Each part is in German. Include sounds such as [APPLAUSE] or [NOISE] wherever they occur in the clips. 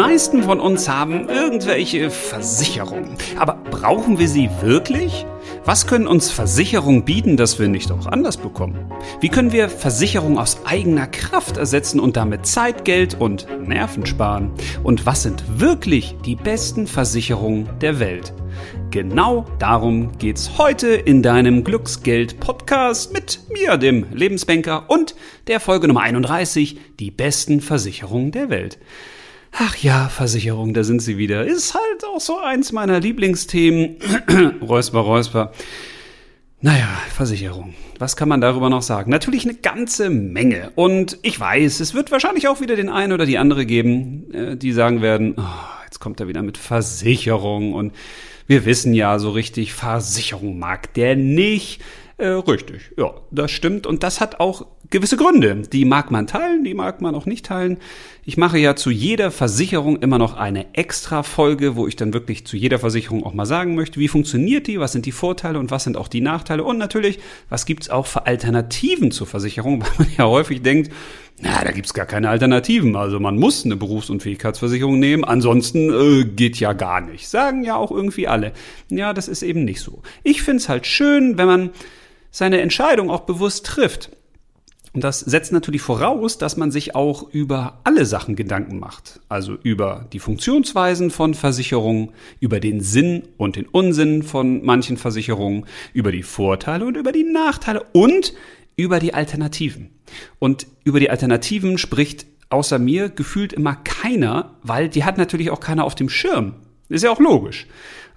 meisten von uns haben irgendwelche Versicherungen. Aber brauchen wir sie wirklich? Was können uns Versicherungen bieten, das wir nicht auch anders bekommen? Wie können wir Versicherungen aus eigener Kraft ersetzen und damit Zeit, Geld und Nerven sparen? Und was sind wirklich die besten Versicherungen der Welt? Genau darum geht's heute in deinem Glücksgeld-Podcast mit mir, dem Lebensbanker und der Folge Nummer 31, die besten Versicherungen der Welt. Ach ja, Versicherung, da sind sie wieder. Ist halt auch so eins meiner Lieblingsthemen. [CLEARS THROAT] räusper, räusper. Naja, Versicherung. Was kann man darüber noch sagen? Natürlich eine ganze Menge. Und ich weiß, es wird wahrscheinlich auch wieder den einen oder die andere geben, äh, die sagen werden, oh, jetzt kommt er wieder mit Versicherung. Und wir wissen ja so richtig, Versicherung mag der nicht. Äh, richtig, ja, das stimmt. Und das hat auch gewisse Gründe. Die mag man teilen, die mag man auch nicht teilen. Ich mache ja zu jeder Versicherung immer noch eine extra Folge, wo ich dann wirklich zu jeder Versicherung auch mal sagen möchte, wie funktioniert die, was sind die Vorteile und was sind auch die Nachteile und natürlich, was gibt's auch für Alternativen zur Versicherung, [LAUGHS] weil man ja häufig denkt, na, da gibt's gar keine Alternativen. Also man muss eine Berufsunfähigkeitsversicherung nehmen, ansonsten äh, geht ja gar nicht. Sagen ja auch irgendwie alle. Ja, das ist eben nicht so. Ich find's halt schön, wenn man seine Entscheidung auch bewusst trifft. Und das setzt natürlich voraus, dass man sich auch über alle Sachen Gedanken macht. Also über die Funktionsweisen von Versicherungen, über den Sinn und den Unsinn von manchen Versicherungen, über die Vorteile und über die Nachteile und über die Alternativen. Und über die Alternativen spricht außer mir gefühlt immer keiner, weil die hat natürlich auch keiner auf dem Schirm. Ist ja auch logisch.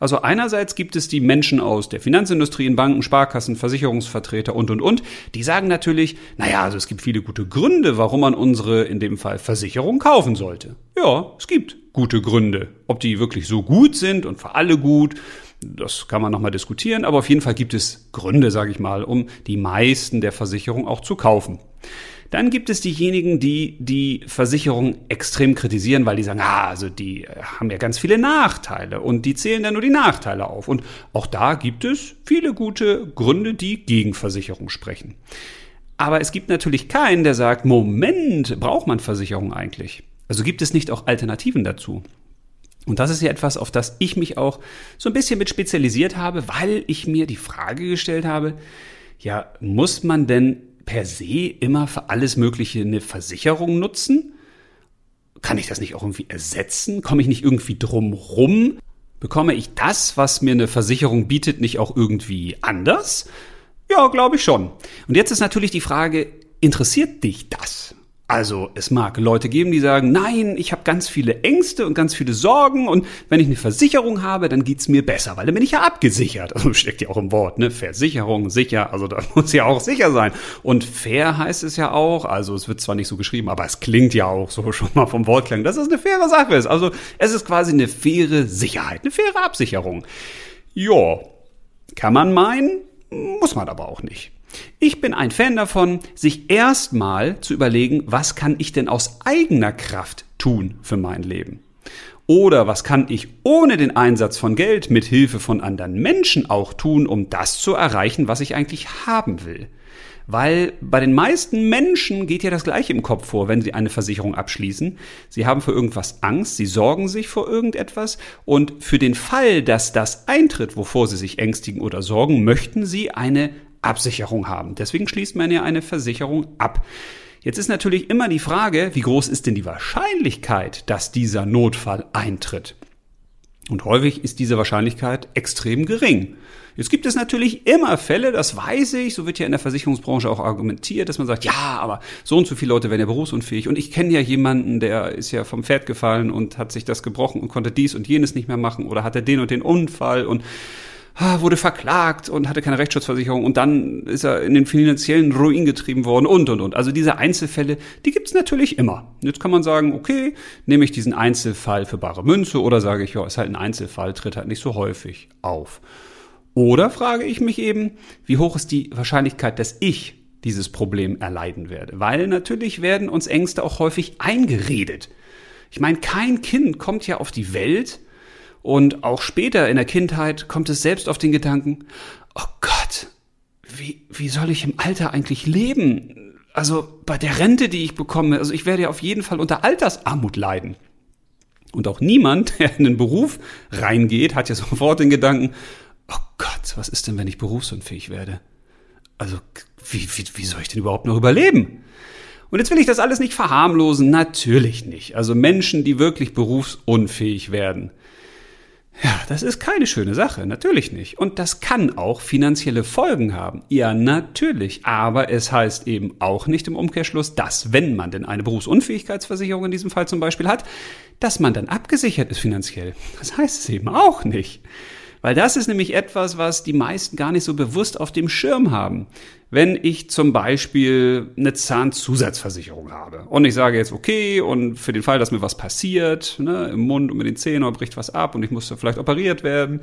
Also einerseits gibt es die Menschen aus der Finanzindustrie, in Banken, Sparkassen, Versicherungsvertreter und, und, und. Die sagen natürlich, naja, also es gibt viele gute Gründe, warum man unsere, in dem Fall Versicherung, kaufen sollte. Ja, es gibt gute Gründe. Ob die wirklich so gut sind und für alle gut, das kann man nochmal diskutieren, aber auf jeden Fall gibt es Gründe, sage ich mal, um die meisten der Versicherung auch zu kaufen. Dann gibt es diejenigen, die die Versicherung extrem kritisieren, weil die sagen, ah, also die äh, haben ja ganz viele Nachteile und die zählen dann nur die Nachteile auf. Und auch da gibt es viele gute Gründe, die gegen Versicherung sprechen. Aber es gibt natürlich keinen, der sagt, Moment, braucht man Versicherung eigentlich? Also gibt es nicht auch Alternativen dazu? Und das ist ja etwas, auf das ich mich auch so ein bisschen mit spezialisiert habe, weil ich mir die Frage gestellt habe, ja, muss man denn per se immer für alles Mögliche eine Versicherung nutzen? Kann ich das nicht auch irgendwie ersetzen? Komme ich nicht irgendwie drum rum? Bekomme ich das, was mir eine Versicherung bietet, nicht auch irgendwie anders? Ja, glaube ich schon. Und jetzt ist natürlich die Frage, interessiert dich das? Also es mag Leute geben, die sagen, nein, ich habe ganz viele Ängste und ganz viele Sorgen und wenn ich eine Versicherung habe, dann geht's mir besser, weil dann bin ich ja abgesichert. Also [LAUGHS] steckt ja auch im Wort, ne? Versicherung, sicher, also da [LAUGHS] muss ja auch sicher sein. Und fair heißt es ja auch, also es wird zwar nicht so geschrieben, aber es klingt ja auch so [LAUGHS] schon mal vom Wortklang, dass es eine faire Sache ist. Also es ist quasi eine faire Sicherheit, eine faire Absicherung. Ja, kann man meinen, muss man aber auch nicht. Ich bin ein Fan davon, sich erstmal zu überlegen, was kann ich denn aus eigener Kraft tun für mein Leben? Oder was kann ich ohne den Einsatz von Geld mit Hilfe von anderen Menschen auch tun, um das zu erreichen, was ich eigentlich haben will? Weil bei den meisten Menschen geht ja das Gleiche im Kopf vor, wenn sie eine Versicherung abschließen. Sie haben für irgendwas Angst, sie sorgen sich vor irgendetwas und für den Fall, dass das eintritt, wovor sie sich ängstigen oder sorgen, möchten sie eine Absicherung haben. Deswegen schließt man ja eine Versicherung ab. Jetzt ist natürlich immer die Frage, wie groß ist denn die Wahrscheinlichkeit, dass dieser Notfall eintritt? Und häufig ist diese Wahrscheinlichkeit extrem gering. Jetzt gibt es natürlich immer Fälle, das weiß ich, so wird ja in der Versicherungsbranche auch argumentiert, dass man sagt, ja, aber so und so viele Leute werden ja berufsunfähig und ich kenne ja jemanden, der ist ja vom Pferd gefallen und hat sich das gebrochen und konnte dies und jenes nicht mehr machen oder hatte den und den Unfall und wurde verklagt und hatte keine Rechtsschutzversicherung und dann ist er in den finanziellen Ruin getrieben worden und und und. Also diese Einzelfälle, die gibt's natürlich immer. Jetzt kann man sagen, okay, nehme ich diesen Einzelfall für bare Münze oder sage ich, ja, ist halt ein Einzelfall, tritt halt nicht so häufig auf. Oder frage ich mich eben, wie hoch ist die Wahrscheinlichkeit, dass ich dieses Problem erleiden werde? Weil natürlich werden uns Ängste auch häufig eingeredet. Ich meine, kein Kind kommt ja auf die Welt und auch später in der Kindheit kommt es selbst auf den Gedanken, oh Gott, wie, wie soll ich im Alter eigentlich leben? Also bei der Rente, die ich bekomme, also ich werde ja auf jeden Fall unter Altersarmut leiden. Und auch niemand, der in einen Beruf reingeht, hat ja sofort den Gedanken, oh Gott, was ist denn, wenn ich berufsunfähig werde? Also, wie, wie, wie soll ich denn überhaupt noch überleben? Und jetzt will ich das alles nicht verharmlosen, natürlich nicht. Also Menschen, die wirklich berufsunfähig werden, ja, das ist keine schöne Sache, natürlich nicht. Und das kann auch finanzielle Folgen haben. Ja, natürlich. Aber es heißt eben auch nicht im Umkehrschluss, dass, wenn man denn eine Berufsunfähigkeitsversicherung in diesem Fall zum Beispiel hat, dass man dann abgesichert ist finanziell. Das heißt es eben auch nicht. Weil das ist nämlich etwas, was die meisten gar nicht so bewusst auf dem Schirm haben. Wenn ich zum Beispiel eine Zahnzusatzversicherung habe und ich sage jetzt, okay, und für den Fall, dass mir was passiert, ne, im Mund und mit den Zähnen oder bricht was ab und ich muss vielleicht operiert werden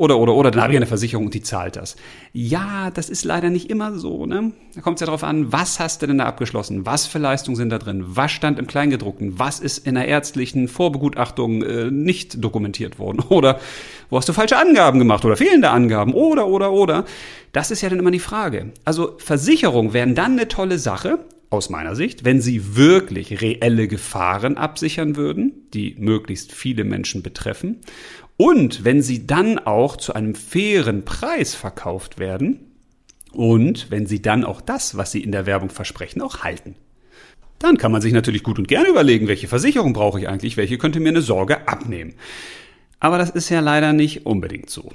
oder, oder, oder, dann habe ich eine Versicherung und die zahlt das. Ja, das ist leider nicht immer so. Ne? Da kommt es ja darauf an, was hast du denn da abgeschlossen? Was für Leistungen sind da drin? Was stand im Kleingedruckten? Was ist in der ärztlichen Vorbegutachtung äh, nicht dokumentiert worden? [LAUGHS] Oder wo hast du falsche Angaben gemacht oder fehlende Angaben? Oder, oder, oder. Das ist ja dann immer die Frage. Also Versicherungen wären dann eine tolle Sache, aus meiner Sicht, wenn sie wirklich reelle Gefahren absichern würden, die möglichst viele Menschen betreffen, und wenn sie dann auch zu einem fairen Preis verkauft werden und wenn sie dann auch das, was sie in der Werbung versprechen, auch halten. Dann kann man sich natürlich gut und gerne überlegen, welche Versicherung brauche ich eigentlich, welche könnte mir eine Sorge abnehmen. Aber das ist ja leider nicht unbedingt so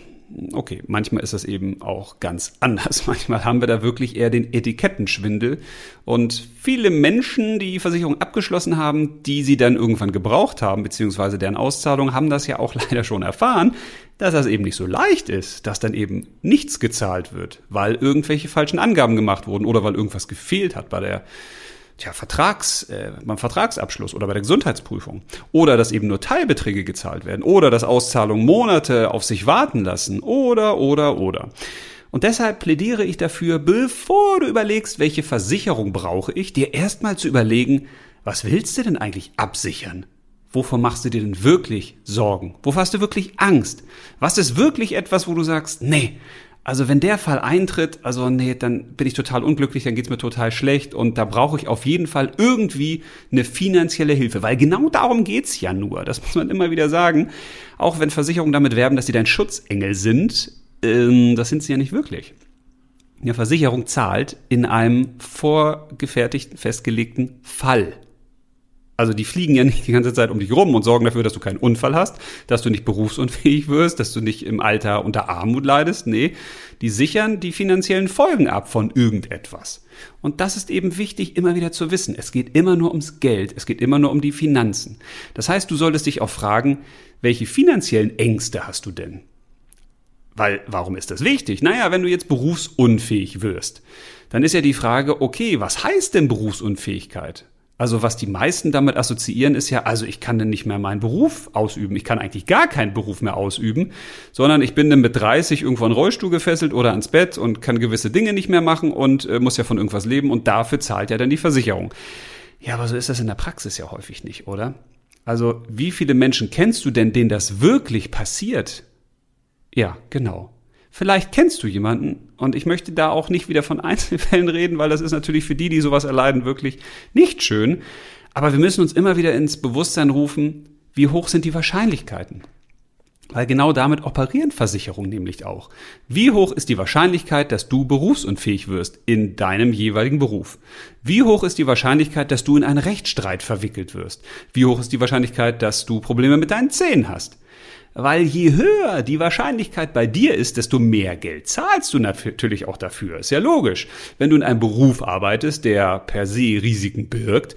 okay, manchmal ist das eben auch ganz [LAUGHS] anders. Manchmal haben wir da wirklich eher den Etikettenschwindel. Und viele Menschen, die Versicherung abgeschlossen haben, die sie dann irgendwann gebraucht haben, beziehungsweise deren Auszahlung, haben das ja auch [LAUGHS] leider schon erfahren, dass das eben nicht so leicht ist, dass dann eben nichts gezahlt wird, weil irgendwelche falschen Angaben gemacht wurden oder weil irgendwas gefehlt hat bei der tja, Vertrags, äh, beim Vertragsabschluss oder bei der Gesundheitsprüfung. Oder dass eben nur Teilbeträge gezahlt werden. Oder dass Auszahlungen Monate auf sich warten lassen. Oder, oder, oder. Und deshalb plädiere ich dafür, bevor du überlegst, welche Versicherung brauche ich, dir erstmal zu überlegen, was willst du denn eigentlich absichern? Wovor machst du dir denn wirklich Sorgen? Wovor hast du wirklich Angst? Was ist wirklich etwas, wo du sagst, nee, also wenn der Fall eintritt, also nee, dann bin ich total unglücklich, dann geht's mir total schlecht und da brauche ich auf jeden Fall irgendwie eine finanzielle Hilfe, weil genau darum geht's ja nur. Das muss man immer wieder sagen. Auch wenn Versicherungen damit werben, dass sie dein Schutzengel sind, ähm, das sind sie ja nicht wirklich. Eine Versicherung zahlt in einem vorgefertigten, festgelegten Fall. Also die fliegen ja nicht die ganze Zeit um dich rum und sorgen dafür, dass du keinen Unfall hast, dass du nicht berufsunfähig wirst, dass du nicht im Alter unter Armut leidest. Nee, die sichern die finanziellen Folgen ab von irgendetwas. Und das ist eben wichtig, immer wieder zu wissen. Es geht immer nur ums Geld, es geht immer nur um die Finanzen. Das heißt, du solltest dich auch fragen, welche finanziellen Ängste hast du denn? Weil, warum ist das wichtig? Naja, wenn du jetzt berufsunfähig wirst, dann ist ja die Frage, okay, was heißt denn Berufsunfähigkeit? Also was die meisten damit assoziieren, ist ja, also ich kann dann nicht mehr meinen Beruf ausüben. Ich kann eigentlich gar keinen Beruf mehr ausüben, sondern ich bin dann mit 30 irgendwo an Rollstuhl gefesselt oder ans Bett und kann gewisse Dinge nicht mehr machen und äh, muss ja von irgendwas leben und dafür zahlt ja dann die Versicherung. Ja, aber so ist das in der Praxis ja häufig nicht, oder? Also wie viele Menschen kennst du denn, denen das wirklich passiert? Ja, genau. Vielleicht kennst du jemanden und ich möchte da auch nicht wieder von [LAUGHS] Einzelfällen reden, weil das ist natürlich für die, die sowas erleiden, wirklich nicht schön. Aber wir müssen uns immer wieder ins Bewusstsein rufen, wie hoch sind die Wahrscheinlichkeiten? Weil genau damit operieren Versicherungen nämlich auch. Wie hoch ist die Wahrscheinlichkeit, dass du berufsunfähig wirst in deinem jeweiligen Beruf? Wie hoch ist die Wahrscheinlichkeit, dass du in einen Rechtsstreit verwickelt wirst? Wie hoch ist die Wahrscheinlichkeit, dass du Probleme mit deinen Zähnen hast? Weil je höher die Wahrscheinlichkeit bei dir ist, desto mehr Geld zahlst du natürlich auch dafür. Ist ja logisch. Wenn du in einem Beruf arbeitest, der per se Risiken birgt,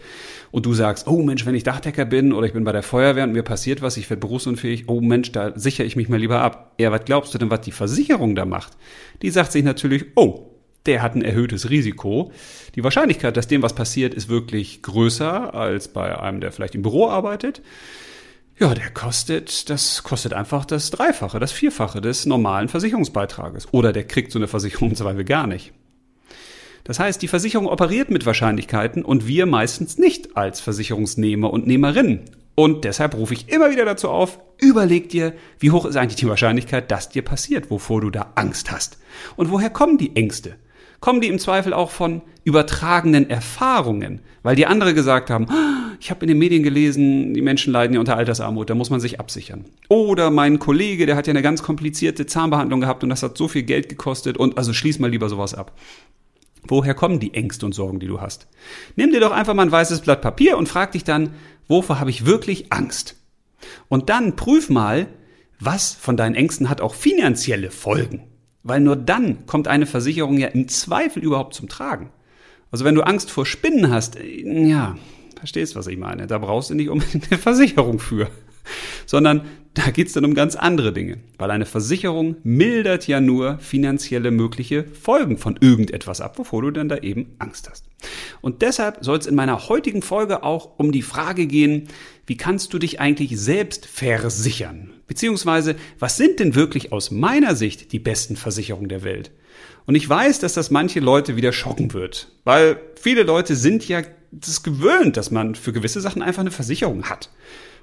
und du sagst, oh Mensch, wenn ich Dachdecker bin oder ich bin bei der Feuerwehr und mir passiert was, ich werde berufsunfähig, oh Mensch, da sichere ich mich mal lieber ab. Ja, was glaubst du denn, was die Versicherung da macht? Die sagt sich natürlich, oh, der hat ein erhöhtes Risiko. Die Wahrscheinlichkeit, dass dem was passiert, ist wirklich größer als bei einem, der vielleicht im Büro arbeitet. Ja, der kostet, das kostet einfach das Dreifache, das Vierfache des normalen Versicherungsbeitrages. Oder der kriegt so eine Versicherung Beispiel gar nicht. Das heißt, die Versicherung operiert mit Wahrscheinlichkeiten und wir meistens nicht als Versicherungsnehmer und Nehmerinnen. Und deshalb rufe ich immer wieder dazu auf, überleg dir, wie hoch ist eigentlich die Wahrscheinlichkeit, dass dir passiert, wovor du da Angst hast. Und woher kommen die Ängste? Kommen die im Zweifel auch von übertragenen Erfahrungen, weil die andere gesagt haben, ah, ich habe in den Medien gelesen, die Menschen leiden ja unter Altersarmut, da muss man sich absichern. Oder mein Kollege, der hat ja eine ganz komplizierte Zahnbehandlung gehabt und das hat so viel Geld gekostet und also schließ mal lieber sowas ab. Woher kommen die Ängste und Sorgen, die du hast? Nimm dir doch einfach mal ein weißes Blatt Papier und frag dich dann, wovor habe ich wirklich Angst? Und dann prüf mal, was von deinen Ängsten hat auch finanzielle Folgen. Weil nur dann kommt eine Versicherung ja im Zweifel überhaupt zum Tragen. Also wenn du Angst vor Spinnen hast, äh, ja, verstehst, was ich meine. Da brauchst du nicht unbedingt eine Versicherung für. Sondern da geht's dann um ganz andere Dinge. Weil eine Versicherung mildert ja nur finanzielle mögliche Folgen von irgendetwas ab, wovor du dann da eben Angst hast. Und deshalb soll es in meiner heutigen Folge auch um die Frage gehen, wie kannst du dich eigentlich selbst versichern? Beziehungsweise, was sind denn wirklich aus meiner Sicht die besten Versicherungen der Welt? Und ich weiß, dass das manche Leute wieder schocken wird, weil viele Leute sind ja das gewöhnt, dass man für gewisse Sachen einfach eine Versicherung hat.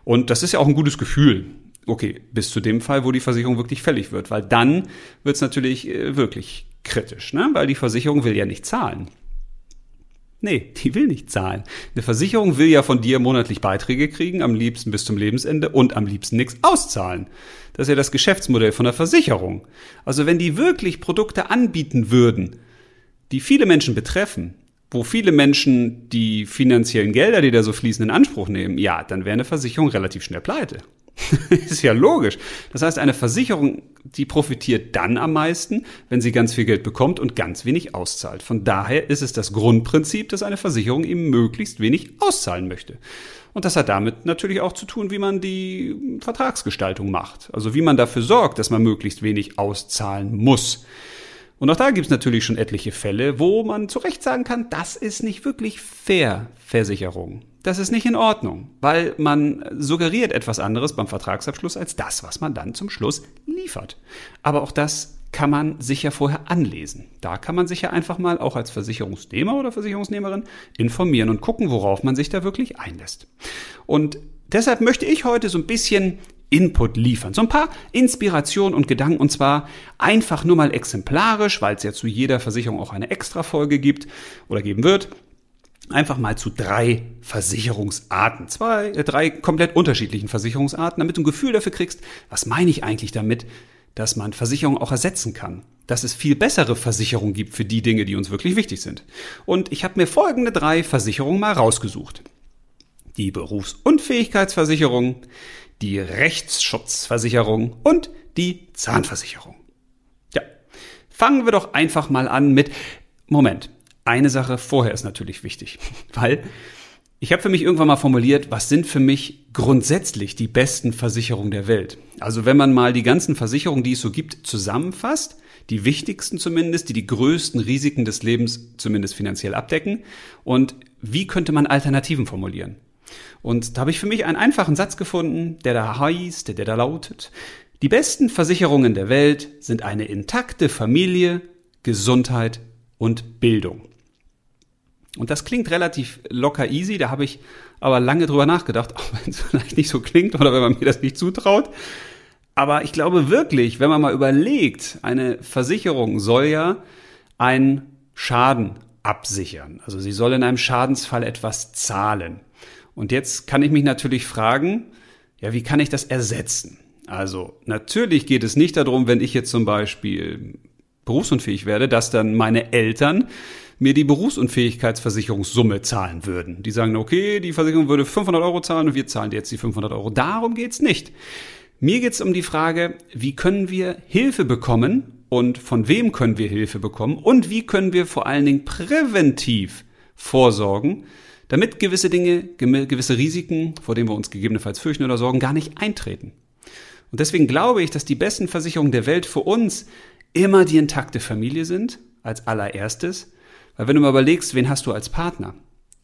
Und das ist ja auch ein gutes Gefühl. Okay, bis zu dem Fall, wo die Versicherung wirklich fällig wird, weil dann wird es natürlich äh, wirklich kritisch, ne? weil die Versicherung will ja nicht zahlen. Nee, die will nicht zahlen. Eine Versicherung will ja von dir monatlich Beiträge kriegen, am liebsten bis zum Lebensende und am liebsten nichts auszahlen. Das ist ja das Geschäftsmodell von der Versicherung. Also wenn die wirklich Produkte anbieten würden, die viele Menschen betreffen, wo viele Menschen die finanziellen Gelder, die da so fließen, in Anspruch nehmen, ja, dann wäre eine Versicherung relativ schnell pleite. [LAUGHS] ist ja logisch. Das heißt, eine Versicherung, die profitiert dann am meisten, wenn sie ganz viel Geld bekommt und ganz wenig auszahlt. Von daher ist es das Grundprinzip, dass eine Versicherung eben möglichst wenig auszahlen möchte. Und das hat damit natürlich auch zu tun, wie man die Vertragsgestaltung macht. Also wie man dafür sorgt, dass man möglichst wenig auszahlen muss. Und auch da gibt es natürlich schon etliche Fälle, wo man zu Recht sagen kann, das ist nicht wirklich fair Versicherung. Das ist nicht in Ordnung, weil man suggeriert etwas anderes beim Vertragsabschluss als das, was man dann zum Schluss liefert. Aber auch das kann man sich ja vorher anlesen. Da kann man sich ja einfach mal auch als Versicherungsnehmer oder Versicherungsnehmerin informieren und gucken, worauf man sich da wirklich einlässt. Und deshalb möchte ich heute so ein bisschen Input liefern. So ein paar Inspirationen und Gedanken und zwar einfach nur mal exemplarisch, weil es ja zu jeder Versicherung auch eine Extra-Folge gibt oder geben wird. Einfach mal zu drei Versicherungsarten. Zwei, äh, drei komplett unterschiedlichen Versicherungsarten, damit du ein Gefühl dafür kriegst, was meine ich eigentlich damit, dass man Versicherungen auch ersetzen kann. Dass es viel bessere Versicherungen gibt für die Dinge, die uns wirklich wichtig sind. Und ich habe mir folgende drei Versicherungen mal rausgesucht. Die Berufsunfähigkeitsversicherung, die Rechtsschutzversicherung und die Zahnversicherung. Ja, fangen wir doch einfach mal an mit, Moment, eine Sache vorher ist natürlich wichtig, [LAUGHS] weil ich habe für mich irgendwann mal formuliert, was sind für mich grundsätzlich die besten Versicherungen der Welt? Also wenn man mal die ganzen Versicherungen, die es so gibt, zusammenfasst, die wichtigsten zumindest, die die größten Risiken des Lebens zumindest finanziell abdecken und wie könnte man Alternativen formulieren? Und da habe ich für mich einen einfachen Satz gefunden, der da heißt, der da lautet, die besten Versicherungen der Welt sind eine intakte Familie, Gesundheit und Bildung. Und das klingt relativ locker easy, da habe ich aber lange drüber nachgedacht, auch wenn es [LAUGHS] vielleicht nicht so klingt oder wenn man mir das nicht zutraut. Aber ich glaube wirklich, wenn man mal überlegt, eine Versicherung soll ja einen Schaden absichern. Also sie soll in einem Schadensfall etwas zahlen. Und jetzt kann ich mich natürlich fragen, ja, wie kann ich das ersetzen? Also natürlich geht es nicht darum, wenn ich jetzt zum Beispiel berufsunfähig werde, dass dann meine Eltern mir die Berufsunfähigkeitsversicherungssumme zahlen würden. Die sagen, okay, die Versicherung würde 500 Euro zahlen und wir zahlen jetzt die 500 Euro. Darum geht's nicht. Mir geht's um die Frage, wie können wir Hilfe bekommen und von wem können wir Hilfe bekommen und wie können wir vor allen Dingen präventiv vorsorgen, damit gewisse Dinge, gewisse Risiken, vor denen wir uns gegebenenfalls fürchten oder sorgen, gar nicht eintreten. Und deswegen glaube ich, dass die besten Versicherungen der Welt für uns immer die intakte Familie sind, als allererstes. Weil wenn du mal überlegst, wen hast du als Partner?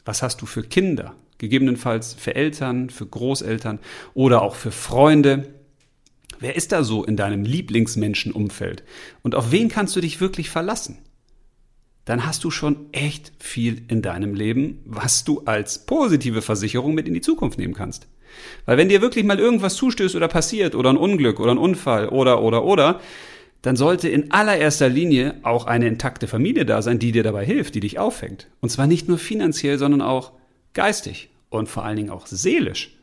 Was hast du für Kinder? Gegebenenfalls für Eltern, für Großeltern oder auch für Freunde. Wer ist da so in deinem Lieblingsmenschenumfeld? Und auf wen kannst du dich wirklich verlassen? dann hast du schon echt viel in deinem Leben, was du als positive Versicherung mit in die Zukunft nehmen kannst. Weil wenn dir wirklich mal irgendwas zustößt oder passiert oder ein Unglück oder ein Unfall oder oder oder, dann sollte in allererster Linie auch eine intakte Familie da sein, die dir dabei hilft, die dich auffängt. Und zwar nicht nur finanziell, sondern auch geistig und vor allen Dingen auch seelisch.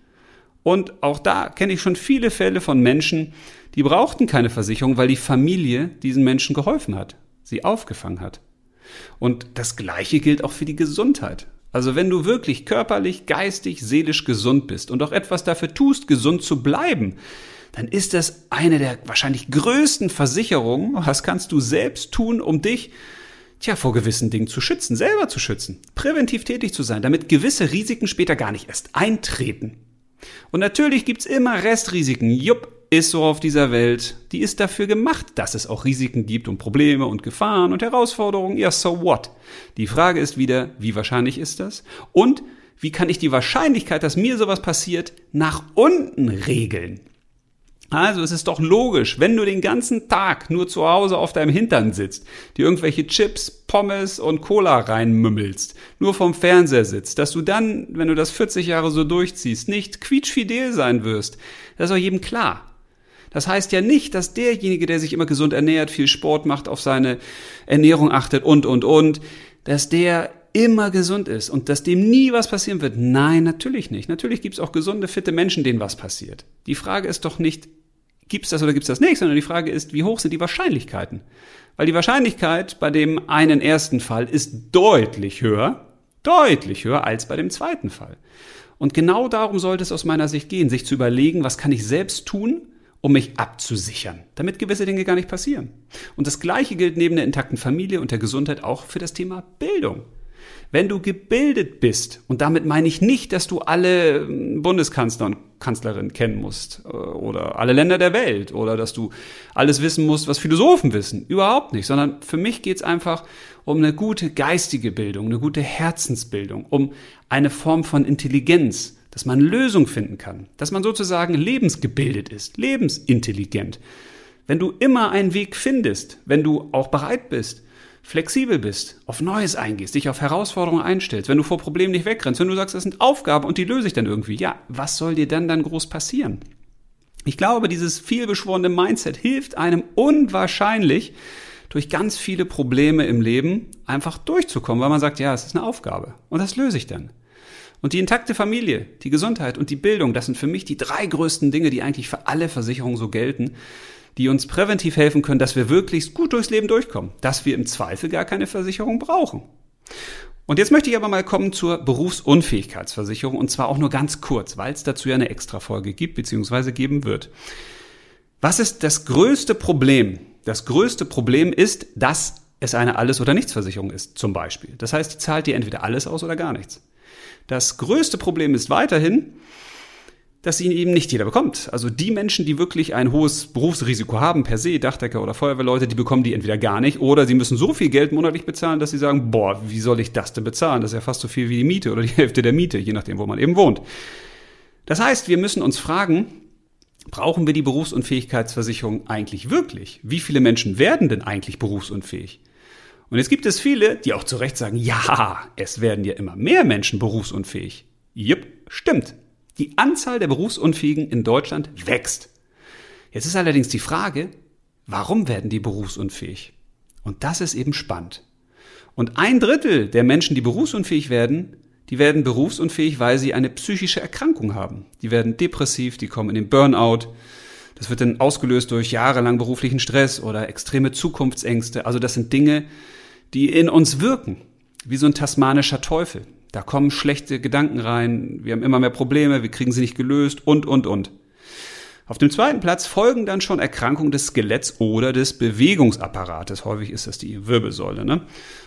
Und auch da kenne ich schon viele Fälle von Menschen, die brauchten keine Versicherung, weil die Familie diesen Menschen geholfen hat, sie aufgefangen hat. Und das Gleiche gilt auch für die Gesundheit. Also wenn du wirklich körperlich, geistig, seelisch gesund bist und auch etwas dafür tust, gesund zu bleiben, dann ist das eine der wahrscheinlich größten Versicherungen. Was kannst du selbst tun, um dich tja, vor gewissen Dingen zu schützen, selber zu schützen, präventiv tätig zu sein, damit gewisse Risiken später gar nicht erst eintreten. Und natürlich gibt's immer Restrisiken. Jupp, ist so auf dieser Welt. Die ist dafür gemacht, dass es auch Risiken gibt und Probleme und Gefahren und Herausforderungen. Ja, so what? Die Frage ist wieder, wie wahrscheinlich ist das? Und wie kann ich die Wahrscheinlichkeit, dass mir sowas passiert, nach unten regeln? Also es ist doch logisch, wenn du den ganzen Tag nur zu Hause auf deinem Hintern sitzt, dir irgendwelche Chips, Pommes und Cola reinmümmelst, nur vom Fernseher sitzt, dass du dann, wenn du das 40 Jahre so durchziehst, nicht quietschfidel sein wirst. Das ist auch jedem klar. Das heißt ja nicht, dass derjenige, der sich immer gesund ernährt, viel Sport macht, auf seine Ernährung achtet und, und, und, dass der immer gesund ist und dass dem nie was passieren wird. Nein, natürlich nicht. Natürlich gibt es auch gesunde, fitte Menschen, denen was passiert. Die Frage ist doch nicht, gibt's das oder gibt's das nicht, sondern die Frage ist, wie hoch sind die Wahrscheinlichkeiten? Weil die Wahrscheinlichkeit bei dem einen ersten Fall ist deutlich höher, deutlich höher als bei dem zweiten Fall. Und genau darum sollte es aus meiner Sicht gehen, sich zu überlegen, was kann ich selbst tun, um mich abzusichern, damit gewisse Dinge gar nicht passieren. Und das Gleiche gilt neben der intakten Familie und der Gesundheit auch für das Thema Bildung. Wenn du gebildet bist, und damit meine ich nicht, dass du alle ähm, Bundeskanzler und Kanzlerinnen kennen musst äh, oder alle Länder der Welt oder dass du alles wissen musst, was Philosophen wissen, überhaupt nicht, sondern für mich geht es einfach um eine gute geistige Bildung, eine gute Herzensbildung, um eine Form von Intelligenz, dass man Lösung finden kann, dass man sozusagen lebensgebildet ist, lebensintelligent. Wenn du immer einen Weg findest, wenn du auch bereit bist, flexibel bist, auf Neues eingehst, dich auf Herausforderungen einstellst, wenn du vor Problemen nicht wegrennst, wenn du sagst, das sind Aufgaben und die löse ich dann irgendwie, ja, was soll dir dann dann groß passieren? Ich glaube, dieses vielbeschworene Mindset hilft einem unwahrscheinlich, durch ganz viele Probleme im Leben einfach durchzukommen, weil man sagt, ja, es ist eine Aufgabe und das löse ich dann. Und die intakte Familie, die Gesundheit und die Bildung, das sind für mich die drei größten Dinge, die eigentlich für alle Versicherungen so gelten die uns präventiv helfen können, dass wir wirklich gut durchs Leben durchkommen, dass wir im Zweifel gar keine Versicherung brauchen. Und jetzt möchte ich aber mal kommen zur Berufsunfähigkeitsversicherung und zwar auch nur ganz kurz, weil es dazu ja eine Extrafolge gibt bzw. geben wird. Was ist das größte Problem? Das größte Problem ist, dass es eine Alles- oder Nichtsversicherung ist, zum Beispiel. Das heißt, die zahlt dir entweder alles aus oder gar nichts. Das größte Problem ist weiterhin, dass ihn eben nicht jeder bekommt. Also die Menschen, die wirklich ein hohes Berufsrisiko haben, per se, Dachdecker oder Feuerwehrleute, die bekommen die entweder gar nicht oder sie müssen so viel Geld monatlich bezahlen, dass sie sagen, boah, wie soll ich das denn bezahlen? Das ist ja fast so viel wie die Miete oder die [LAUGHS] Hälfte der Miete, je nachdem, wo man eben wohnt. Das heißt, wir müssen uns fragen, brauchen wir die Berufsunfähigkeitsversicherung eigentlich wirklich? Wie viele Menschen werden denn eigentlich berufsunfähig? Und jetzt gibt es viele, die auch zu Recht sagen, ja, es werden ja immer mehr Menschen berufsunfähig. Jupp, stimmt. Die Anzahl der Berufsunfähigen in Deutschland wächst. Jetzt ist allerdings die Frage, warum werden die berufsunfähig? Und das ist eben spannend. Und ein Drittel der Menschen, die berufsunfähig werden, die werden berufsunfähig, weil sie eine psychische Erkrankung haben. Die werden depressiv, die kommen in den Burnout. Das wird dann ausgelöst durch jahrelang beruflichen Stress oder extreme Zukunftsängste. Also das sind Dinge, die in uns wirken, wie so ein tasmanischer Teufel. Da kommen schlechte Gedanken rein, wir haben immer mehr Probleme, wir kriegen sie nicht gelöst und, und, und. Auf dem zweiten Platz folgen dann schon Erkrankungen des Skeletts oder des Bewegungsapparates. Häufig ist das die Wirbelsäule. Ne?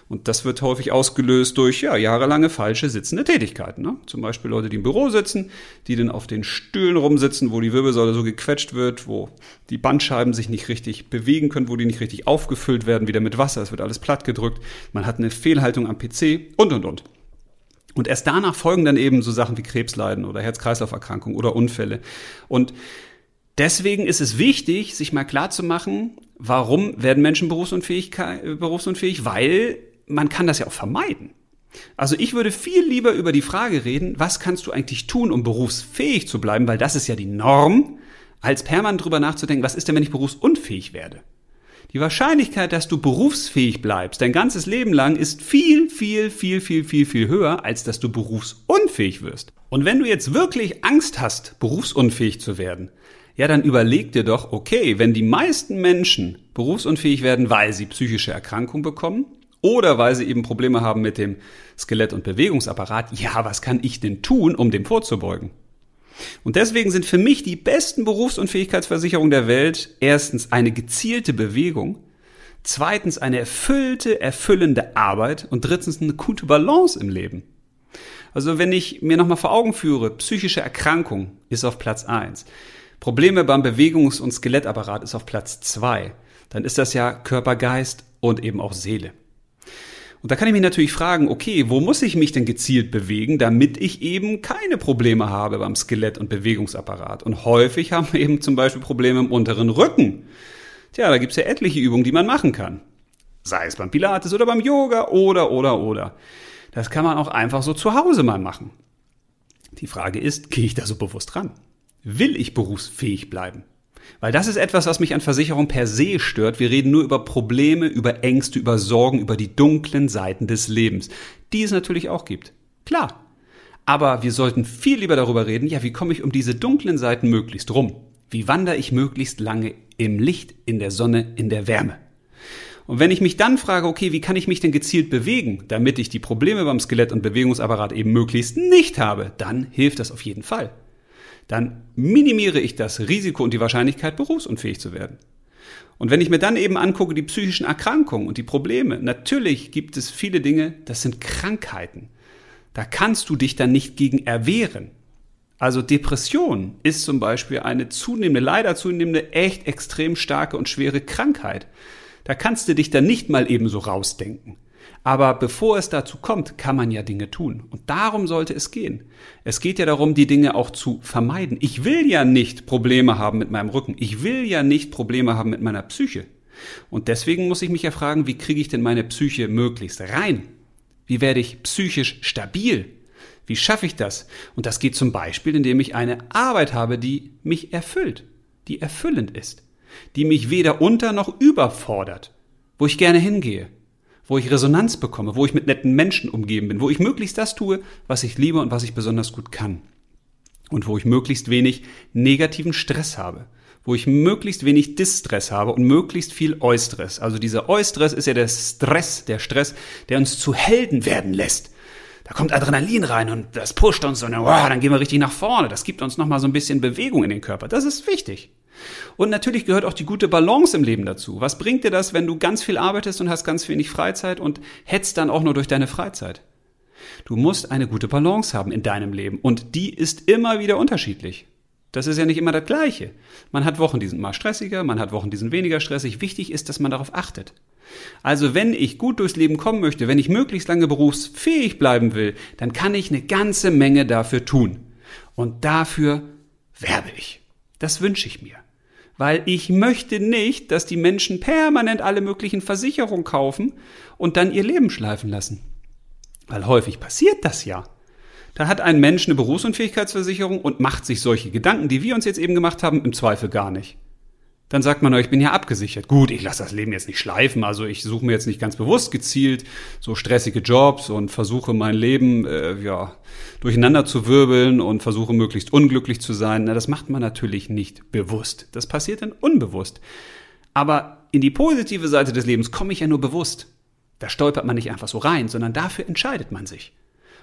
Und das wird häufig ausgelöst durch ja, jahrelange falsche sitzende Tätigkeiten. Ne? Zum Beispiel Leute, die im Büro sitzen, die dann auf den Stühlen rumsitzen, wo die Wirbelsäule so gequetscht wird, wo die Bandscheiben sich nicht richtig bewegen können, wo die nicht richtig aufgefüllt werden, wieder mit Wasser. Es wird alles platt gedrückt. Man hat eine Fehlhaltung am PC und, und, und. Und erst danach folgen dann eben so Sachen wie Krebsleiden oder Herz-Kreislauf-Erkrankungen oder Unfälle. Und deswegen ist es wichtig, sich mal klar zu machen, warum werden Menschen berufsunfähig, berufsunfähig? Weil man kann das ja auch vermeiden. Also ich würde viel lieber über die Frage reden, was kannst du eigentlich tun, um berufsfähig zu bleiben, weil das ist ja die Norm, als permanent drüber nachzudenken, was ist denn, wenn ich berufsunfähig werde? Die Wahrscheinlichkeit, dass du berufsfähig bleibst, dein ganzes Leben lang, ist viel, viel, viel, viel, viel, viel höher, als dass du berufsunfähig wirst. Und wenn du jetzt wirklich Angst hast, berufsunfähig zu werden, ja, dann überleg dir doch, okay, wenn die meisten Menschen berufsunfähig werden, weil sie psychische Erkrankungen bekommen oder weil sie eben Probleme haben mit dem Skelett- und Bewegungsapparat, ja, was kann ich denn tun, um dem vorzubeugen? Und deswegen sind für mich die besten Berufsunfähigkeitsversicherungen der Welt erstens eine gezielte Bewegung, zweitens eine erfüllte, erfüllende Arbeit und drittens eine gute Balance im Leben. Also wenn ich mir nochmal vor Augen führe, psychische Erkrankung ist auf Platz eins, Probleme beim Bewegungs- und Skelettapparat ist auf Platz zwei, dann ist das ja Körper, Geist und eben auch Seele. Und da kann ich mich natürlich fragen, okay, wo muss ich mich denn gezielt bewegen, damit ich eben keine Probleme habe beim Skelett- und Bewegungsapparat? Und häufig haben wir eben zum Beispiel Probleme im unteren Rücken. Tja, da gibt's ja etliche Übungen, die man machen kann. Sei es beim Pilates oder beim Yoga oder, oder, oder. Das kann man auch einfach so zu Hause mal machen. Die Frage ist, gehe ich da so bewusst ran? Will ich berufsfähig bleiben? Weil das ist etwas, was mich an Versicherung per se stört. Wir reden nur über Probleme, über Ängste, über Sorgen, über die dunklen Seiten des Lebens, die es natürlich auch gibt. Klar. Aber wir sollten viel lieber darüber reden, ja, wie komme ich um diese dunklen Seiten möglichst rum? Wie wandere ich möglichst lange im Licht, in der Sonne, in der Wärme? Und wenn ich mich dann frage, okay, wie kann ich mich denn gezielt bewegen, damit ich die Probleme beim Skelett und Bewegungsapparat eben möglichst nicht habe, dann hilft das auf jeden Fall dann minimiere ich das Risiko und die Wahrscheinlichkeit, berufsunfähig zu werden. Und wenn ich mir dann eben angucke, die psychischen Erkrankungen und die Probleme, natürlich gibt es viele Dinge, das sind Krankheiten. Da kannst du dich dann nicht gegen erwehren. Also Depression ist zum Beispiel eine zunehmende, leider zunehmende, echt extrem starke und schwere Krankheit. Da kannst du dich dann nicht mal eben so rausdenken. Aber bevor es dazu kommt, kann man ja Dinge tun. Und darum sollte es gehen. Es geht ja darum, die Dinge auch zu vermeiden. Ich will ja nicht Probleme haben mit meinem Rücken. Ich will ja nicht Probleme haben mit meiner Psyche. Und deswegen muss ich mich ja fragen, wie kriege ich denn meine Psyche möglichst rein? Wie werde ich psychisch stabil? Wie schaffe ich das? Und das geht zum Beispiel, indem ich eine Arbeit habe, die mich erfüllt, die erfüllend ist, die mich weder unter noch überfordert, wo ich gerne hingehe, wo ich Resonanz bekomme, wo ich mit netten Menschen umgeben bin, wo ich möglichst das tue, was ich liebe und was ich besonders gut kann. Und wo ich möglichst wenig negativen Stress habe. Wo ich möglichst wenig Distress habe und möglichst viel Eustress. Also dieser Eustress ist ja der Stress, der Stress, der uns zu Helden werden lässt. Da kommt Adrenalin rein und das pusht uns und wow, dann gehen wir richtig nach vorne. Das gibt uns nochmal so ein bisschen Bewegung in den Körper. Das ist wichtig. Und natürlich gehört auch die gute Balance im Leben dazu. Was bringt dir das, wenn du ganz viel arbeitest und hast ganz wenig Freizeit und hetzt dann auch nur durch deine Freizeit? Du musst eine gute Balance haben in deinem Leben und die ist immer wieder unterschiedlich. Das ist ja nicht immer das Gleiche. Man hat Wochen, die sind mal stressiger, man hat Wochen, die sind weniger stressig. Wichtig ist, dass man darauf achtet. Also wenn ich gut durchs Leben kommen möchte, wenn ich möglichst lange berufsfähig bleiben will, dann kann ich eine ganze Menge dafür tun. Und dafür werbe ich. Das wünsche ich mir weil ich möchte nicht, dass die Menschen permanent alle möglichen Versicherungen kaufen und dann ihr Leben schleifen lassen. Weil häufig passiert das ja. Da hat ein Mensch eine Berufsunfähigkeitsversicherung und macht sich solche Gedanken, die wir uns jetzt eben gemacht haben, im Zweifel gar nicht dann sagt man, ich bin ja abgesichert. Gut, ich lasse das Leben jetzt nicht schleifen, also ich suche mir jetzt nicht ganz bewusst gezielt so stressige Jobs und versuche mein Leben äh, ja durcheinander zu wirbeln und versuche möglichst unglücklich zu sein. Na, das macht man natürlich nicht bewusst. Das passiert dann unbewusst. Aber in die positive Seite des Lebens komme ich ja nur bewusst. Da stolpert man nicht einfach so rein, sondern dafür entscheidet man sich.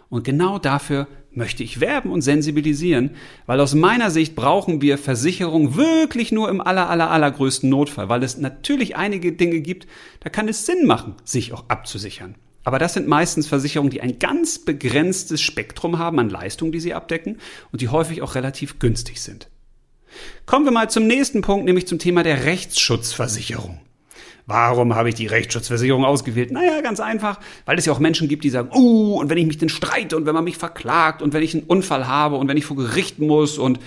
Und genau dafür möchte ich werben und sensibilisieren, weil aus meiner Sicht brauchen wir Versicherung wirklich nur im aller, aller, allergrößten Notfall, weil es natürlich einige Dinge gibt, da kann es Sinn machen, sich auch abzusichern. Aber das sind meistens Versicherungen, die ein ganz begrenztes Spektrum haben an Leistungen, die sie abdecken und die häufig auch relativ günstig sind. Kommen wir mal zum nächsten Punkt, nämlich zum Thema der Rechtsschutzversicherung. Warum habe ich die Rechtsschutzversicherung ausgewählt? Naja, ganz einfach, weil es ja auch Menschen gibt, die sagen, uh, und wenn ich mich denn streite und wenn man mich verklagt und wenn ich einen Unfall habe und wenn ich vor Gericht muss und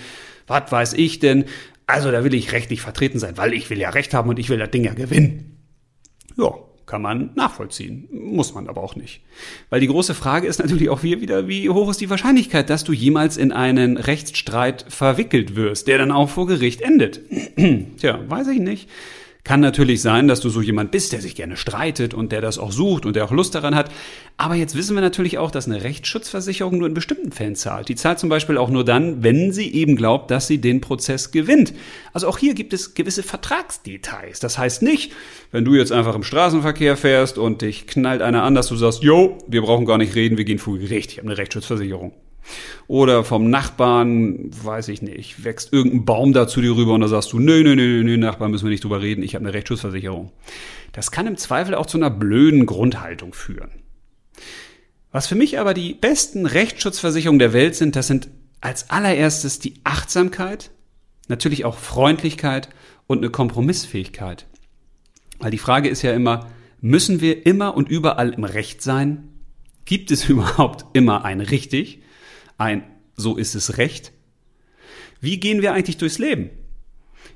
was weiß ich denn, also da will ich rechtlich vertreten sein, weil ich will ja Recht haben und ich will das Ding ja gewinnen. Ja, kann man nachvollziehen. Muss man aber auch nicht. Weil die große Frage ist natürlich auch hier wieder, wie hoch ist die Wahrscheinlichkeit, dass du jemals in einen Rechtsstreit verwickelt wirst, der dann auch vor Gericht endet? [CLEARS THROAT] Tja, weiß ich nicht. Kann natürlich sein, dass du so jemand bist, der sich gerne streitet und der das auch sucht und der auch Lust daran hat. Aber jetzt wissen wir natürlich auch, dass eine Rechtsschutzversicherung nur in bestimmten Fällen zahlt. Die zahlt zum Beispiel auch nur dann, wenn sie eben glaubt, dass sie den Prozess gewinnt. Also auch hier gibt es gewisse Vertragsdetails. Das heißt nicht, wenn du jetzt einfach im Straßenverkehr fährst und dich knallt einer an, dass du sagst, yo, wir brauchen gar nicht reden, wir gehen vor Gericht. Ich habe eine Rechtsschutzversicherung. Oder vom Nachbarn, weiß ich nicht, wächst irgendein Baum da zu dir rüber und da sagst du, nö, nö, nö, nö, Nachbar, müssen wir nicht drüber reden, ich habe eine Rechtsschutzversicherung. Das kann im Zweifel auch zu einer blöden Grundhaltung führen. Was für mich aber die besten Rechtsschutzversicherungen der Welt sind, das sind als allererstes die Achtsamkeit, natürlich auch Freundlichkeit und eine Kompromissfähigkeit. Weil die Frage ist ja immer, müssen wir immer und überall im Recht sein? Gibt es [LAUGHS] überhaupt immer ein richtig? Ein so ist es recht? Wie gehen wir eigentlich durchs Leben?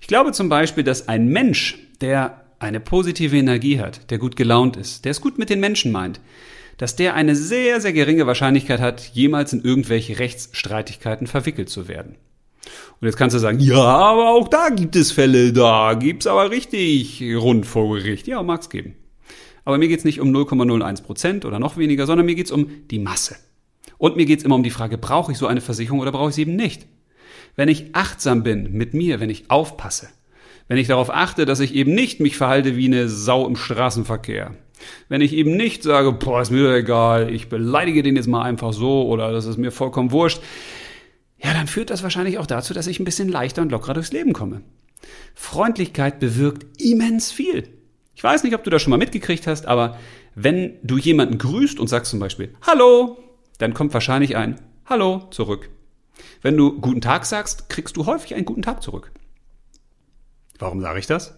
Ich glaube zum Beispiel, dass ein Mensch, der eine positive Energie hat, der gut gelaunt ist, der es gut mit den Menschen meint, dass der eine sehr, sehr geringe Wahrscheinlichkeit hat, jemals in irgendwelche Rechtsstreitigkeiten verwickelt zu werden. Und jetzt kannst du sagen, ja, aber auch da gibt es Fälle, da gibt's aber richtig rund vor Gericht. Ja, mag's geben. Aber mir geht's nicht um 0,01 Prozent oder noch weniger, sondern mir geht's um die Masse. Und mir geht es immer um die Frage, brauche ich so eine Versicherung oder brauche ich sie eben nicht? Wenn ich achtsam bin mit mir, wenn ich aufpasse, wenn ich darauf achte, dass ich eben nicht mich verhalte wie eine Sau im Straßenverkehr, wenn ich eben nicht sage, boah, ist mir egal, ich beleidige den jetzt mal einfach so oder das ist mir vollkommen wurscht, ja, dann führt das wahrscheinlich auch dazu, dass ich ein bisschen leichter und lockerer durchs Leben komme. Freundlichkeit bewirkt immens viel. Ich weiß nicht, ob du das schon mal mitgekriegt hast, aber wenn du jemanden grüßt und sagst zum Beispiel, Hallo, dann kommt wahrscheinlich ein Hallo zurück. Wenn du guten Tag sagst, kriegst du häufig einen guten Tag zurück. Warum sage ich das?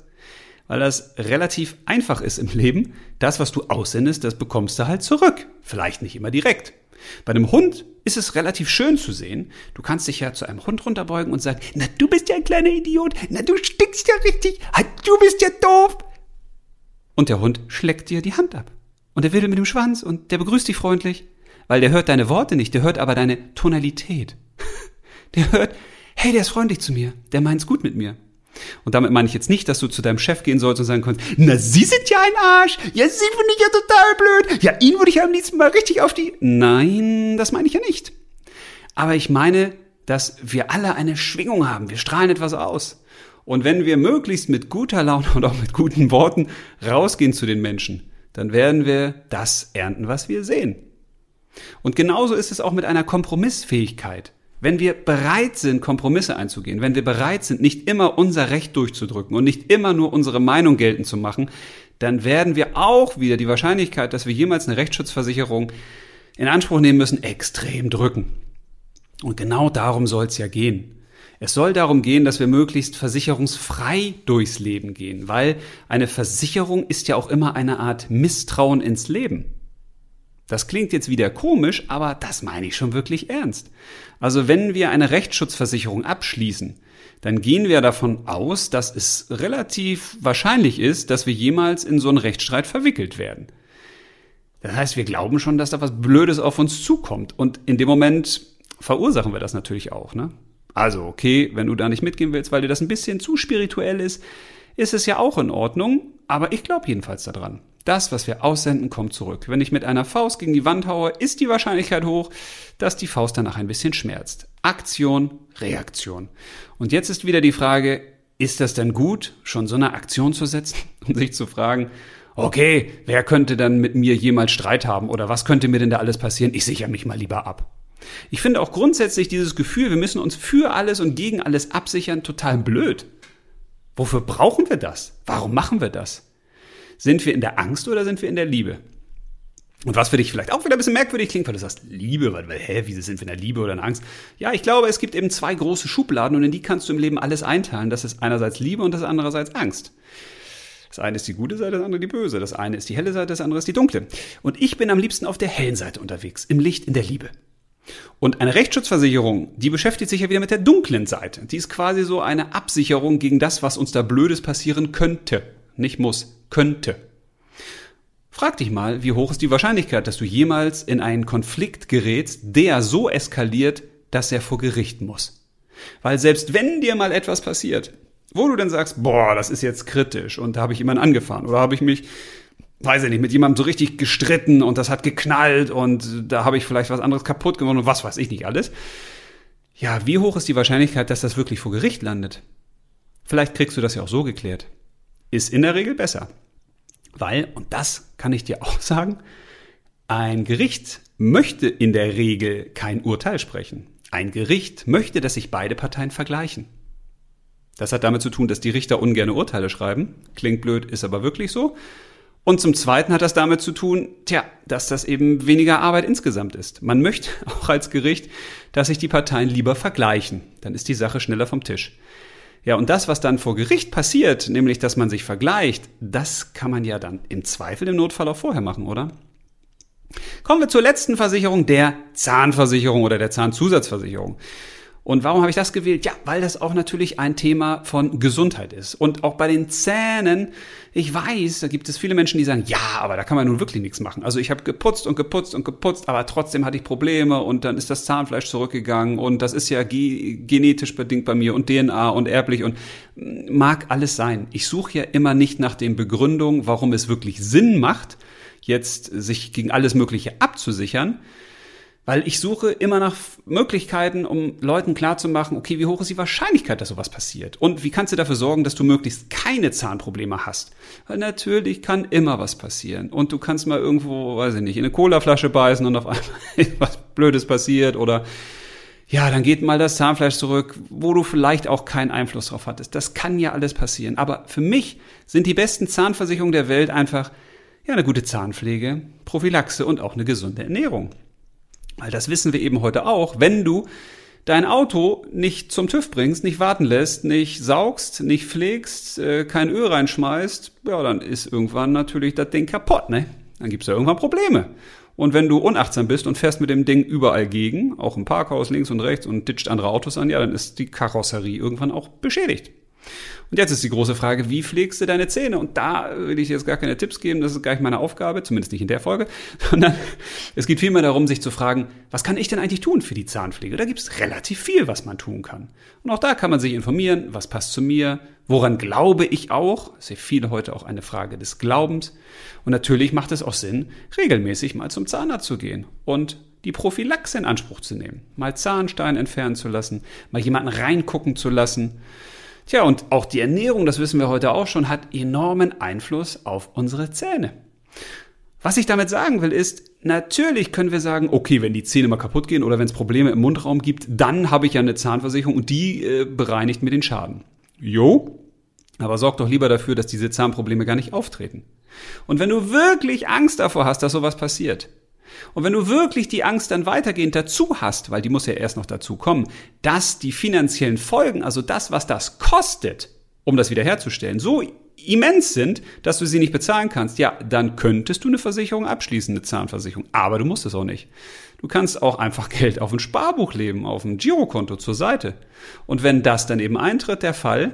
Weil das relativ einfach ist im Leben. Das, was du aussendest, das bekommst du halt zurück. Vielleicht nicht immer direkt. Bei einem Hund ist es relativ schön zu sehen. Du kannst dich ja zu einem Hund runterbeugen und sagen, na, du bist ja ein kleiner Idiot. Na, du stinkst ja richtig. Du bist ja doof. Und der Hund schlägt dir die Hand ab. Und er wedelt mit dem Schwanz und der begrüßt dich freundlich weil der hört deine Worte nicht, der hört aber deine Tonalität. [LAUGHS] Der hört, hey, der ist freundlich zu mir, der meint's gut mit mir. Und damit meine ich jetzt nicht, dass du zu deinem Chef gehen sollst und sagen kannst, na, Sie sind ja ein Arsch, ja, Sie finde ich ja total blöd, ja, ihn würde ich am liebsten mal richtig auf die... Nein, das meine ich ja nicht. Aber ich meine, dass wir alle eine Schwingung haben, wir strahlen etwas aus. Und wenn wir möglichst mit guter Laune und auch mit guten Worten rausgehen zu den Menschen, dann werden wir das ernten, was wir sehen. Und genauso ist es auch mit einer Kompromissfähigkeit. Wenn wir bereit sind, Kompromisse einzugehen, wenn wir bereit sind, nicht immer unser Recht durchzudrücken und nicht immer nur unsere Meinung geltend zu machen, dann werden wir auch wieder die Wahrscheinlichkeit, dass wir jemals eine Rechtsschutzversicherung in Anspruch nehmen müssen, extrem drücken. Und genau darum soll es ja gehen. Es soll darum gehen, dass wir möglichst versicherungsfrei durchs Leben gehen, weil eine Versicherung ist ja auch immer eine Art Misstrauen ins Leben. Das klingt jetzt wieder komisch, aber das meine ich schon wirklich ernst. Also wenn wir eine Rechtsschutzversicherung abschließen, dann gehen wir davon aus, dass es relativ wahrscheinlich ist, dass wir jemals in so einen Rechtsstreit verwickelt werden. Das heißt, wir glauben schon, dass da was Blödes auf uns zukommt. Und in dem Moment verursachen wir das natürlich auch. Ne? Also, okay, wenn du da nicht mitgehen willst, weil dir das ein bisschen zu spirituell ist, ist es ja auch in Ordnung. Aber ich glaube jedenfalls daran. Das, was wir aussenden, kommt zurück. Wenn ich mit einer Faust gegen die Wand haue, ist die Wahrscheinlichkeit hoch, dass die Faust danach ein bisschen schmerzt. Aktion, Reaktion. Und jetzt ist wieder die Frage, ist das denn gut, schon so eine Aktion zu setzen und [LAUGHS] sich zu fragen, okay, wer könnte dann mit mir jemals Streit haben oder was könnte mir denn da alles passieren? Ich sichere mich mal lieber ab. Ich finde auch grundsätzlich dieses Gefühl, wir müssen uns für alles und gegen alles absichern, total blöd. Wofür brauchen wir das? Warum machen wir das? Sind wir in der Angst oder sind wir in der Liebe? Und was für dich vielleicht auch wieder ein bisschen merkwürdig klingt, weil du sagst, Liebe, weil, weil hä, wieso sind wir in der Liebe oder in der Angst? Ja, ich glaube, es gibt eben zwei große Schubladen und in die kannst du im Leben alles einteilen. Das ist einerseits Liebe und das andererseits Angst. Das eine ist die gute Seite, das andere die böse. Das eine ist die helle Seite, das andere ist die dunkle. Und ich bin am liebsten auf der hellen Seite unterwegs, im Licht, in der Liebe. Und eine Rechtsschutzversicherung, die beschäftigt sich ja wieder mit der dunklen Seite. Die ist quasi so eine Absicherung gegen das, was uns da Blödes passieren könnte nicht muss, könnte. Frag dich mal, wie hoch ist die Wahrscheinlichkeit, dass du jemals in einen Konflikt gerätst, der so eskaliert, dass er vor Gericht muss. Weil selbst wenn dir mal etwas passiert, wo du dann sagst, boah, das ist jetzt kritisch und da habe ich jemanden angefahren oder habe ich mich weiß ich nicht, mit jemandem so richtig gestritten und das hat geknallt und da habe ich vielleicht was anderes kaputt gemacht und was weiß ich nicht alles. Ja, wie hoch ist die Wahrscheinlichkeit, dass das wirklich vor Gericht landet? Vielleicht kriegst du das ja auch so geklärt. Ist in der Regel besser. Weil, und das kann ich dir [LAUGHS] auch sagen, ein Gericht möchte in der Regel kein Urteil sprechen. Ein Gericht möchte, dass sich beide Parteien vergleichen. Das hat damit zu tun, dass die Richter ungerne Urteile schreiben. Klingt blöd, ist aber wirklich so. Und zum Zweiten hat das damit zu tun, tja, dass das eben weniger Arbeit insgesamt ist. Man möchte [LAUGHS] auch als Gericht, dass sich die Parteien lieber vergleichen. Dann ist die Sache schneller vom Tisch. Ja, und das, was dann vor Gericht passiert, nämlich, dass man sich vergleicht, das kann man ja dann im Zweifel im Notfall auch vorher machen, oder? Kommen wir zur letzten Versicherung, der Zahnversicherung oder der Zahnzusatzversicherung. Und warum habe ich das gewählt? Ja, weil das auch natürlich ein Thema von Gesundheit ist. Und auch bei den Zähnen, ich weiß, da gibt es viele Menschen, die sagen, ja, aber da kann man nun wirklich nichts machen. Also ich habe geputzt und geputzt und geputzt, aber trotzdem hatte ich Probleme und dann ist das Zahnfleisch zurückgegangen und das ist ja genetisch bedingt bei mir und DNA und erblich und mag alles sein. Ich suche ja immer nicht nach den Begründungen, warum es wirklich Sinn macht, jetzt sich gegen alles Mögliche abzusichern, weil ich suche immer nach Möglichkeiten, um Leuten klarzumachen, okay, wie hoch ist die Wahrscheinlichkeit, dass sowas passiert? Und wie kannst du dafür sorgen, dass du möglichst keine Zahnprobleme hast? Weil natürlich kann immer was passieren. Und du kannst mal irgendwo, weiß ich nicht, in eine Colaflasche beißen und auf einmal [LAUGHS] was Blödes passiert oder ja, dann geht mal das Zahnfleisch zurück, wo du vielleicht auch keinen Einfluss drauf hattest. Das kann ja alles passieren. Aber für mich sind die besten Zahnversicherungen der Welt einfach ja, eine gute Zahnpflege, Prophylaxe und auch eine gesunde Ernährung. Weil das wissen wir eben heute auch, wenn du dein Auto nicht zum TÜV bringst, nicht warten lässt, nicht saugst, nicht pflegst, äh, kein Öl reinschmeißt, ja, dann ist irgendwann natürlich das Ding kaputt, ne? Dann gibt's ja irgendwann Probleme. Und wenn du unachtsam bist und fährst mit dem Ding überall gegen, auch im Parkhaus links und rechts und ditcht andere Autos an, ja, dann ist die Karosserie irgendwann auch beschädigt. Und jetzt ist die große Frage, wie pflegst du deine Zähne? Und da will ich jetzt gar keine Tipps geben, das ist gar nicht meine Aufgabe, zumindest nicht in der Folge, [LAUGHS] sondern es geht vielmehr darum, sich zu fragen, was kann ich denn eigentlich tun für die Zahnpflege? Da gibt es relativ viel, was man tun kann. Und auch da kann man sich informieren, was passt zu mir, woran glaube ich auch, das ist ja viel heute auch eine Frage des Glaubens. Und natürlich macht es auch Sinn, regelmäßig mal zum Zahnarzt zu gehen und die Prophylaxe in Anspruch zu nehmen, mal Zahnstein entfernen zu lassen, mal jemanden reingucken zu lassen Tja, und auch die Ernährung, das wissen wir heute auch schon, hat enormen Einfluss auf unsere Zähne. Was ich damit sagen will, ist, natürlich können wir sagen, okay, wenn die Zähne mal kaputt gehen oder wenn es Probleme im Mundraum gibt, dann habe ich ja eine Zahnversicherung und die äh, bereinigt mir den Schaden. Jo, aber sorg doch lieber dafür, dass diese Zahnprobleme gar nicht auftreten. Und wenn du wirklich Angst davor hast, dass sowas passiert, und wenn du wirklich die Angst dann weitergehend dazu hast, weil die muss ja erst noch dazu kommen, dass die finanziellen Folgen, also das, was das kostet, um das wiederherzustellen, so immens sind, dass du sie nicht bezahlen kannst, ja, dann könntest du eine Versicherung abschließen, eine Zahnversicherung. Aber du musst es auch nicht. Du kannst auch einfach [LAUGHS] Geld auf ein Sparbuch leben, auf ein Girokonto zur Seite. Und wenn das dann eben eintritt, der Fall,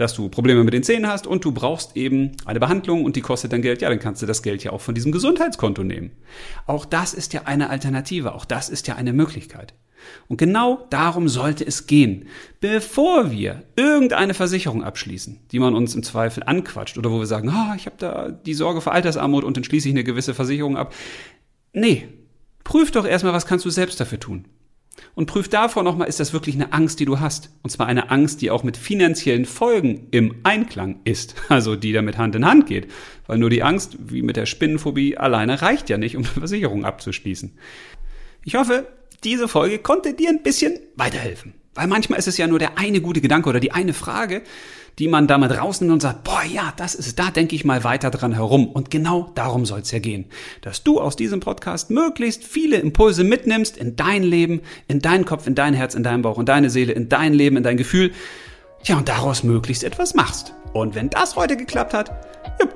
dass du Probleme mit den Zähnen hast und du brauchst eben eine Behandlung und die kostet dann Geld, ja, dann kannst du das Geld ja auch von diesem Gesundheitskonto nehmen. Auch das ist ja eine Alternative, auch das ist ja eine Möglichkeit. Und genau darum sollte es gehen, bevor wir irgendeine Versicherung abschließen, die man uns im Zweifel anquatscht oder wo wir sagen, oh, ich habe da die Sorge vor Altersarmut und dann schließe ich eine gewisse Versicherung ab. Nee, prüf doch erstmal, was kannst du selbst dafür tun. Und prüf davor nochmal, ist das wirklich eine Angst, die du hast? Und zwar eine Angst, die auch mit finanziellen Folgen im Einklang ist. [LAUGHS] Also die damit Hand in Hand geht. Weil nur die Angst, wie mit der Spinnenphobie, alleine reicht ja nicht, um eine Versicherung abzuschließen. Ich hoffe, diese Folge konnte dir ein bisschen weiterhelfen. Weil manchmal ist es ja nur der eine gute Gedanke oder die eine Frage, die man damit rausnimmt und sagt, boah, ja, das ist, da denke ich mal weiter dran herum. Und genau darum soll es ja gehen. Dass du aus diesem Podcast möglichst viele Impulse mitnimmst in dein Leben, in deinen Kopf, in dein Herz, in deinen Bauch, in deine Seele, in dein Leben, in dein Gefühl. Ja, und daraus möglichst etwas machst. Und wenn das heute geklappt hat, ja,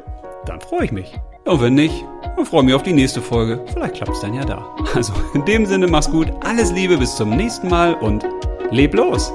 dann freue ich mich. Und wenn nicht, dann freue ich mich auf die nächste Folge. Vielleicht klappt es dann ja da. Also in dem Sinne, mach's gut, alles Liebe, bis zum nächsten Mal und leb los!